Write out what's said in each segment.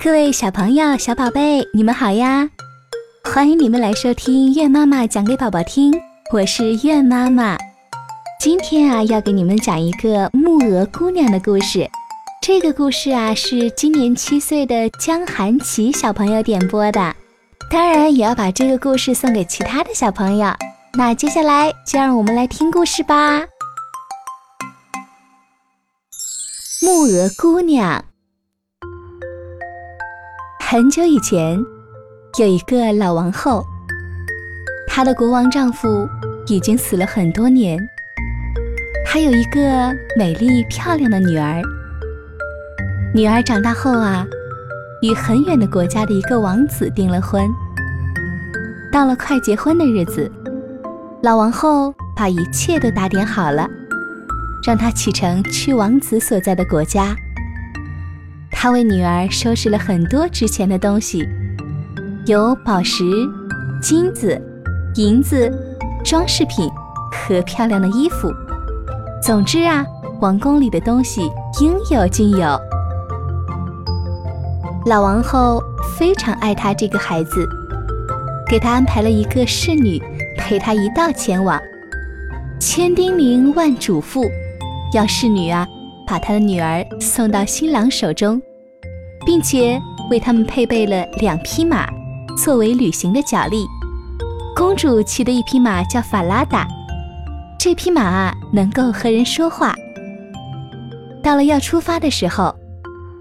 各位小朋友、小宝贝，你们好呀！欢迎你们来收听月妈妈讲给宝宝听，我是月妈妈。今天啊，要给你们讲一个木鹅姑娘的故事。这个故事啊，是今年七岁的江寒琪小朋友点播的。当然，也要把这个故事送给其他的小朋友。那接下来就让我们来听故事吧。木鹅姑娘。很久以前，有一个老王后，她的国王丈夫已经死了很多年，还有一个美丽漂亮的女儿。女儿长大后啊，与很远的国家的一个王子订了婚。到了快结婚的日子，老王后把一切都打点好了，让她启程去王子所在的国家。他为女儿收拾了很多值钱的东西，有宝石、金子、银子、装饰品和漂亮的衣服。总之啊，王宫里的东西应有尽有。老王后非常爱她这个孩子，给她安排了一个侍女陪她一道前往，千叮咛万嘱咐，要侍女啊把他的女儿送到新郎手中。并且为他们配备了两匹马，作为旅行的脚力。公主骑的一匹马叫法拉达，这匹马能够和人说话。到了要出发的时候，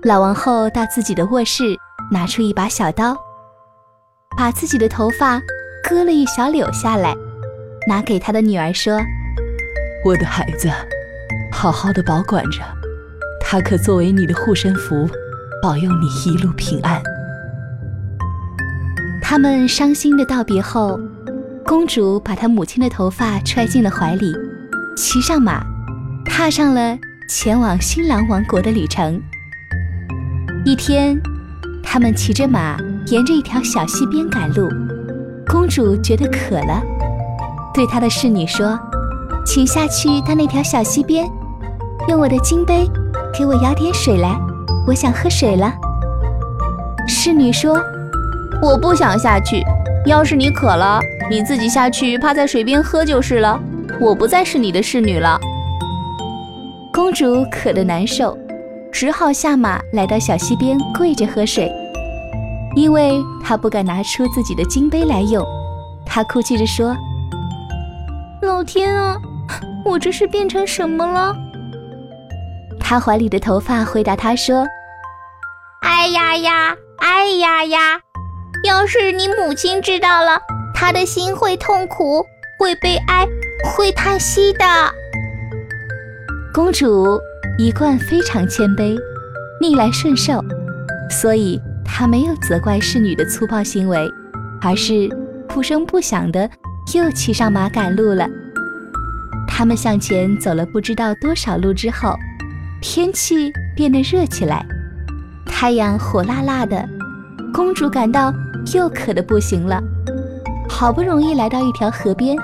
老王后到自己的卧室拿出一把小刀，把自己的头发割了一小绺下来，拿给他的女儿说：“我的孩子，好好的保管着，它可作为你的护身符。”保佑你一路平安。他们伤心的道别后，公主把她母亲的头发揣进了怀里，骑上马，踏上了前往新郎王国的旅程。一天，他们骑着马沿着一条小溪边赶路。公主觉得渴了，对她的侍女说：“请下去到那条小溪边，用我的金杯给我舀点水来。”我想喝水了。侍女说：“我不想下去。要是你渴了，你自己下去趴在水边喝就是了。我不再是你的侍女了。”公主渴得难受，只好下马来到小溪边跪着喝水，因为她不敢拿出自己的金杯来用。她哭泣着说：“老天啊，我这是变成什么了？”他怀里的头发回答他说：“哎呀呀，哎呀呀！要是你母亲知道了，她的心会痛苦，会悲哀，会叹息的。”公主一贯非常谦卑，逆来顺受，所以她没有责怪侍女的粗暴行为，而是不声不响的又骑上马赶路了。他们向前走了不知道多少路之后。天气变得热起来，太阳火辣辣的，公主感到又渴得不行了。好不容易来到一条河边，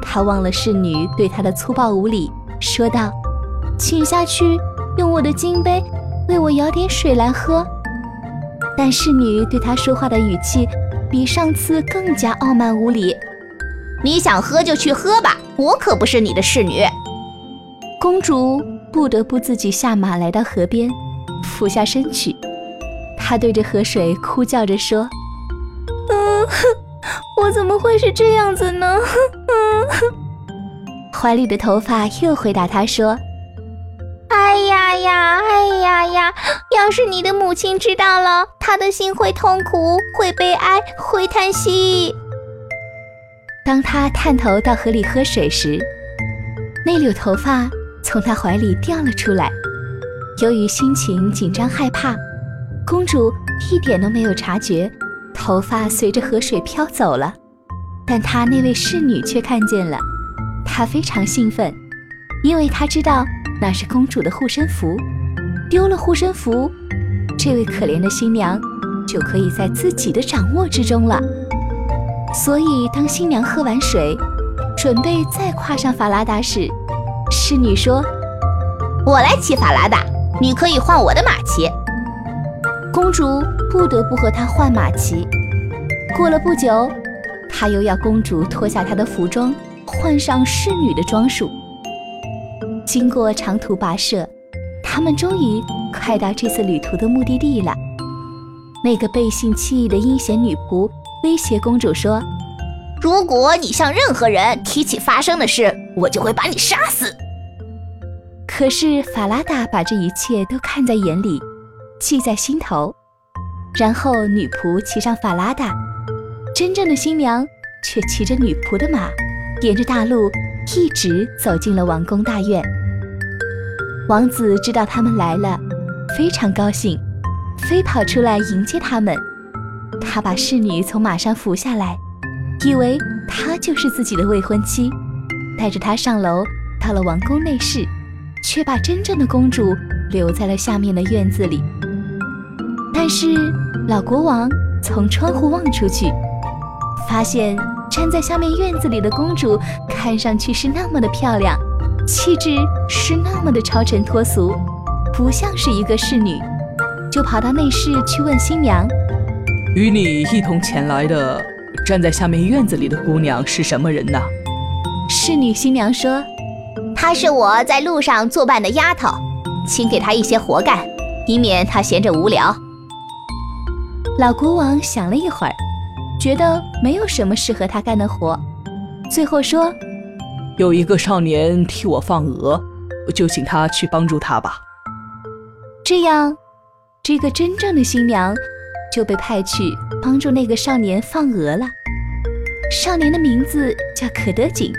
她忘了侍女对她的粗暴无礼，说道：“请下去，用我的金杯为我舀点水来喝。”但侍女对她说话的语气比上次更加傲慢无礼：“你想喝就去喝吧，我可不是你的侍女。”公主。不得不自己下马来到河边，俯下身去。他对着河水哭叫着说：“嗯，我怎么会是这样子呢？”嗯，怀里的头发又回答他说：“哎呀呀，哎呀呀！要是你的母亲知道了，她的心会痛苦，会悲哀，会叹息。”当他探头到河里喝水时，那绺头发。从他怀里掉了出来。由于心情紧张害怕，公主一点都没有察觉，头发随着河水飘走了。但她那位侍女却看见了，她非常兴奋，因为她知道那是公主的护身符。丢了护身符，这位可怜的新娘就可以在自己的掌握之中了。所以，当新娘喝完水，准备再跨上法拉达时，侍女说：“我来骑法拉达，你可以换我的马骑。”公主不得不和他换马骑。过了不久，他又要公主脱下她的服装，换上侍女的装束。经过长途跋涉，他们终于快到这次旅途的目的地了。那个背信弃义的阴险女仆威胁公主说：“如果你向任何人提起发生的事，我就会把你杀死。”可是法拉达把这一切都看在眼里，记在心头。然后女仆骑上法拉达，真正的新娘却骑着女仆的马，沿着大路一直走进了王宫大院。王子知道他们来了，非常高兴，飞跑出来迎接他们。他把侍女从马上扶下来，以为她就是自己的未婚妻，带着她上楼，到了王宫内室。却把真正的公主留在了下面的院子里。但是老国王从窗户望出去，发现站在下面院子里的公主看上去是那么的漂亮，气质是那么的超尘脱俗，不像是一个侍女，就跑到内室去问新娘：“与你一同前来的站在下面院子里的姑娘是什么人呢？”侍女新娘说。她是我在路上作伴的丫头，请给她一些活干，以免她闲着无聊。老国王想了一会儿，觉得没有什么适合他干的活，最后说：“有一个少年替我放鹅，就请他去帮助他吧。”这样，这个真正的新娘就被派去帮助那个少年放鹅了。少年的名字叫可德锦。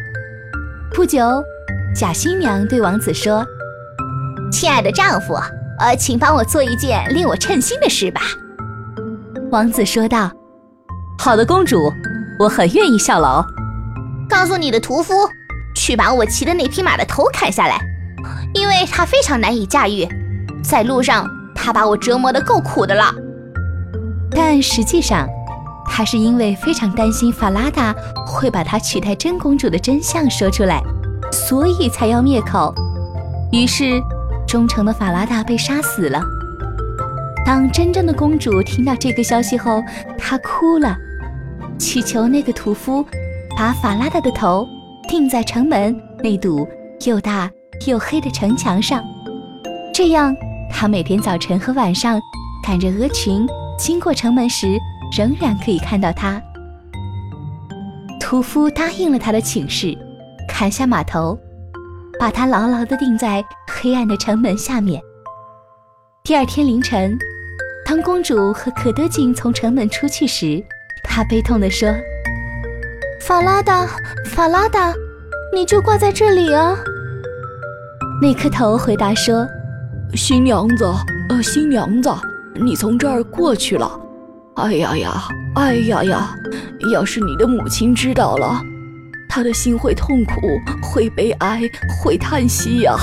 不久。假新娘对王子说：“亲爱的丈夫，呃，请帮我做一件令我称心的事吧。”王子说道：“好的，公主，我很愿意效劳。告诉你的屠夫，去把我骑的那匹马的头砍下来，因为它非常难以驾驭，在路上他把我折磨得够苦的了。但实际上，他是因为非常担心法拉达会把他取代真公主的真相说出来。”所以才要灭口，于是忠诚的法拉达被杀死了。当真正的公主听到这个消息后，她哭了，祈求那个屠夫把法拉达的头钉在城门那堵又大又黑的城墙上，这样她每天早晨和晚上赶着鹅群经过城门时，仍然可以看到她。屠夫答应了他的请示。砍下马头，把它牢牢地钉在黑暗的城门下面。第二天凌晨，当公主和可德锦从城门出去时，她悲痛地说：“法拉达，法拉达，你就挂在这里啊！”那颗头回答说：“新娘子，呃，新娘子，你从这儿过去了。哎呀呀，哎呀呀，要是你的母亲知道了。”他的心会痛苦，会悲哀，会叹息呀。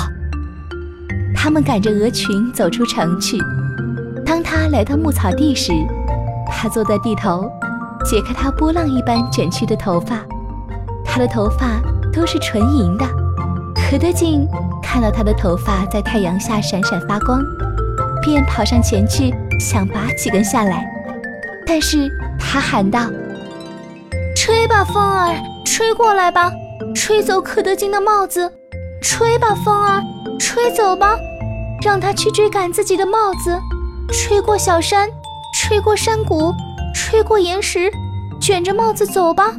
他们赶着鹅群走出城去。当他来到牧草地时，他坐在地头，解开他波浪一般卷曲的头发。他的头发都是纯银的。何德金看到他的头发在太阳下闪闪发光，便跑上前去想拔几根下来。但是他喊道：“吹吧，风儿！”吹过来吧，吹走可德金的帽子，吹吧，风儿，吹走吧，让他去追赶自己的帽子，吹过小山，吹过山谷，吹过岩石，卷着帽子走吧，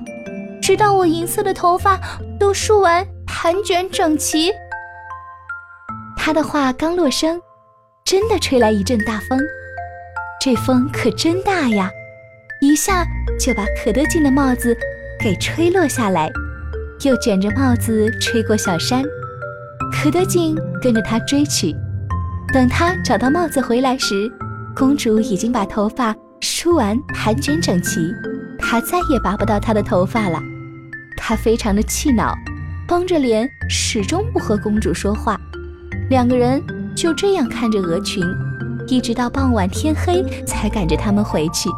直到我银色的头发都梳完，盘卷整齐。他的话刚落声，真的吹来一阵大风，这风可真大呀，一下就把可得劲的帽子。给吹落下来，又卷着帽子吹过小山。可得劲跟着他追去。等他找到帽子回来时，公主已经把头发梳完，盘卷整齐。他再也拔不到她的头发了。他非常的气恼，绷着脸，始终不和公主说话。两个人就这样看着鹅群，一直到傍晚天黑，才赶着他们回去。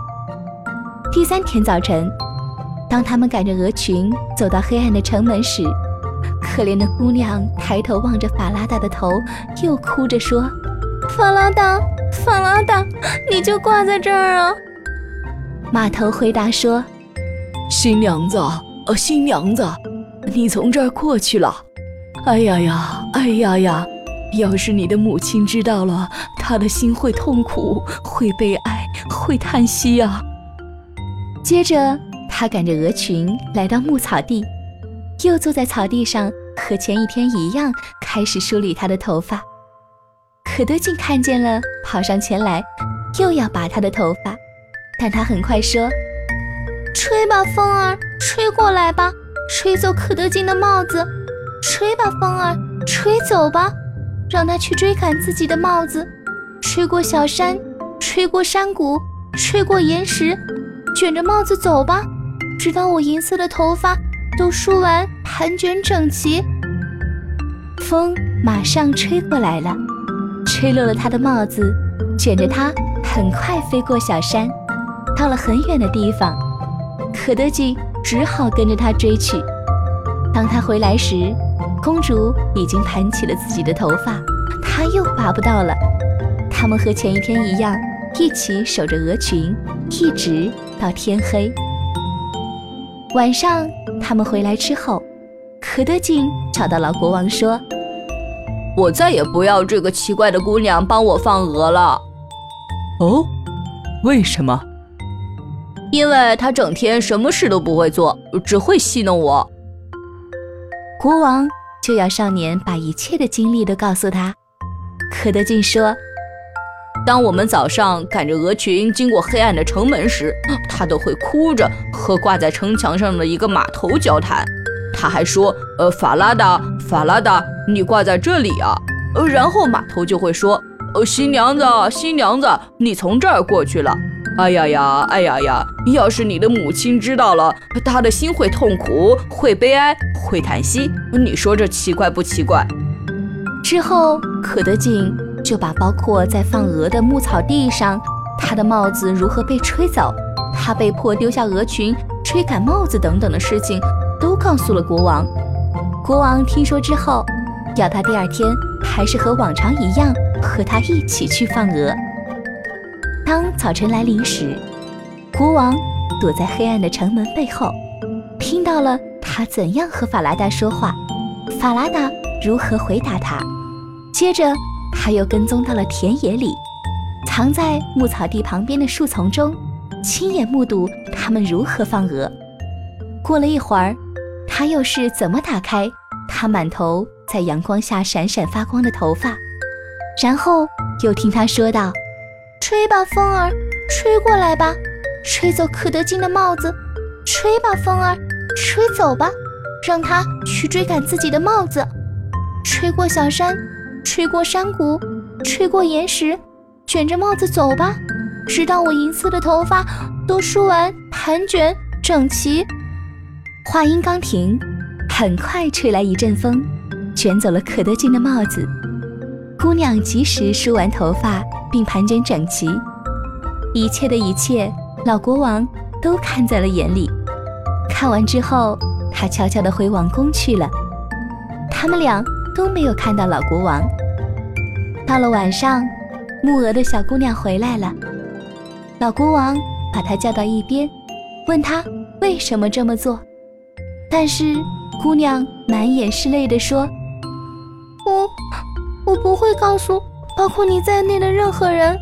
第三天早晨。当他们赶着鹅群走到黑暗的城门时，可怜的姑娘抬头望着法拉达的头，又哭着说：“法拉达，法拉达，你就挂在这儿啊！马头回答说：“新娘子，呃，新娘子，你从这儿过去了。哎呀呀，哎呀呀！要是你的母亲知道了，她的心会痛苦，会悲哀，会叹息啊。”接着，他赶着鹅群来到牧草地，又坐在草地上，和前一天一样，开始梳理他的头发。可德金看见了，跑上前来，又要拔他的头发，但他很快说：“吹吧，风儿，吹过来吧，吹走可德金的帽子。吹吧，风儿，吹走吧，让他去追赶自己的帽子。吹过小山，吹过山谷，吹过岩石。”卷着帽子走吧，直到我银色的头发都梳完，盘卷整齐。风马上吹过来了，吹落了他的帽子，卷着他很快飞过小山，到了很远的地方。可德金只好跟着他追去。当他回来时，公主已经盘起了自己的头发，她又拔不到了。他们和前一天一样，一起守着鹅群，一直。到天黑，晚上他们回来之后，可德金找到老国王说：“我再也不要这个奇怪的姑娘帮我放鹅了。”“哦，为什么？”“因为她整天什么事都不会做，只会戏弄我。”国王就要少年把一切的经历都告诉他。可德金说。当我们早上赶着鹅群经过黑暗的城门时，他都会哭着和挂在城墙上的一个码头交谈。他还说：“呃，法拉达，法拉达，你挂在这里啊。”呃，然后码头就会说：“呃，新娘子，新娘子，你从这儿过去了。”哎呀呀，哎呀呀！要是你的母亲知道了，她的心会痛苦，会悲哀，会叹息。你说这奇怪不奇怪？之后，可德金。就把包括在放鹅的牧草地上，他的帽子如何被吹走，他被迫丢下鹅群吹赶帽子等等的事情，都告诉了国王。国王听说之后，要他第二天还是和往常一样，和他一起去放鹅。当早晨来临时，国王躲在黑暗的城门背后，听到了他怎样和法拉达说话，法拉达如何回答他，接着。他又跟踪到了田野里，藏在牧草地旁边的树丛中，亲眼目睹他们如何放鹅。过了一会儿，他又是怎么打开他满头在阳光下闪闪发光的头发，然后又听他说道：“吹吧，风儿，吹过来吧，吹走可德金的帽子。吹吧，风儿，吹走吧，让他去追赶自己的帽子。吹过小山。”吹过山谷，吹过岩石，卷着帽子走吧，直到我银色的头发都梳完，盘卷整齐。话音刚停，很快吹来一阵风，卷走了可德金的帽子。姑娘及时梳完头发，并盘卷整齐。一切的一切，老国王都看在了眼里。看完之后，他悄悄地回王宫去了。他们俩。都没有看到老国王。到了晚上，木鹅的小姑娘回来了。老国王把她叫到一边，问她为什么这么做。但是姑娘满眼是泪地说：“我我不会告诉包括你在内的任何人，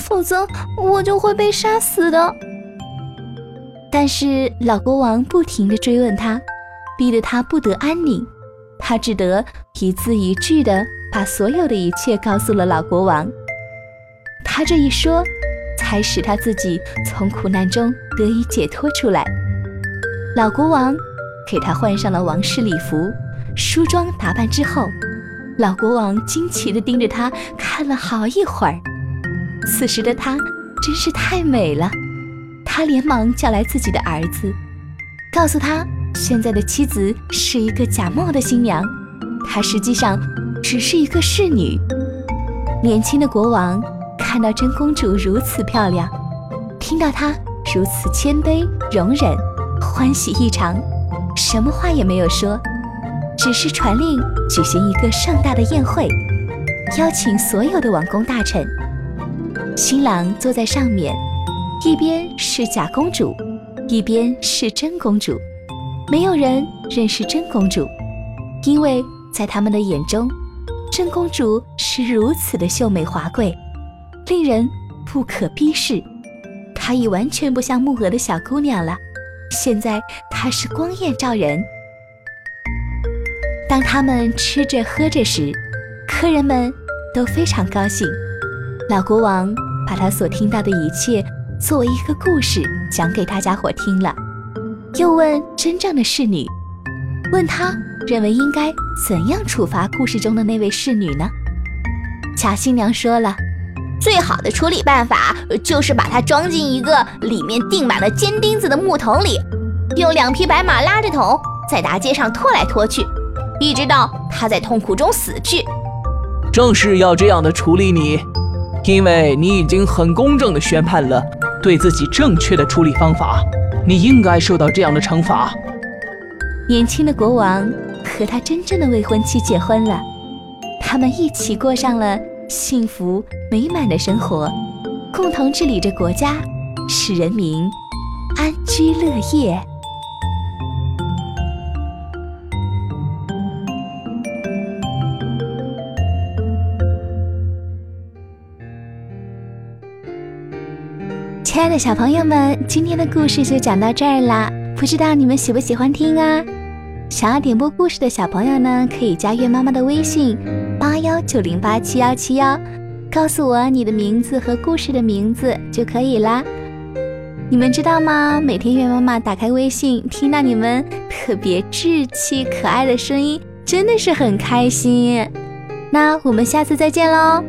否则我就会被杀死的。”但是老国王不停地追问他，逼得他不得安宁。他只得一字一句地把所有的一切告诉了老国王。他这一说，才使他自己从苦难中得以解脱出来。老国王给他换上了王室礼服，梳妆打扮之后，老国王惊奇地盯着他看了好一会儿。此时的他真是太美了，他连忙叫来自己的儿子，告诉他。现在的妻子是一个假冒的新娘，她实际上只是一个侍女。年轻的国王看到真公主如此漂亮，听到她如此谦卑容忍，欢喜异常，什么话也没有说，只是传令举行一个盛大的宴会，邀请所有的王公大臣。新郎坐在上面，一边是假公主，一边是真公主。没有人认识真公主，因为在他们的眼中，真公主是如此的秀美华贵，令人不可逼视。她已完全不像木鹅的小姑娘了，现在她是光艳照人。当他们吃着喝着时，客人们都非常高兴。老国王把他所听到的一切作为一个故事讲给大家伙听了，又问真正的侍女，问他认为应该怎样处罚故事中的那位侍女呢？假新娘说了，最好的处理办法就是把她装进一个里面钉满了尖钉子的木桶里，用两匹白马拉着桶在大街上拖来拖去，一直到他在痛苦中死去。正是要这样的处理你。因为你已经很公正的宣判了对自己正确的处理方法，你应该受到这样的惩罚。年轻的国王和他真正的未婚妻结婚了，他们一起过上了幸福美满的生活，共同治理着国家，使人民安居乐业。亲爱的小朋友们，今天的故事就讲到这儿啦。不知道你们喜不喜欢听啊？想要点播故事的小朋友呢，可以加月妈妈的微信八幺九零八七幺七幺，告诉我你的名字和故事的名字就可以啦。你们知道吗？每天月妈妈打开微信，听到你们特别稚气可爱的声音，真的是很开心。那我们下次再见喽。